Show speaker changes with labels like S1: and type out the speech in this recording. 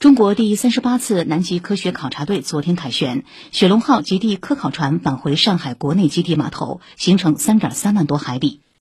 S1: 中国第三十八次南极科学考察队昨天凯旋，雪龙号极地科考船返回上海国内基地码头，行程三点三万多海里。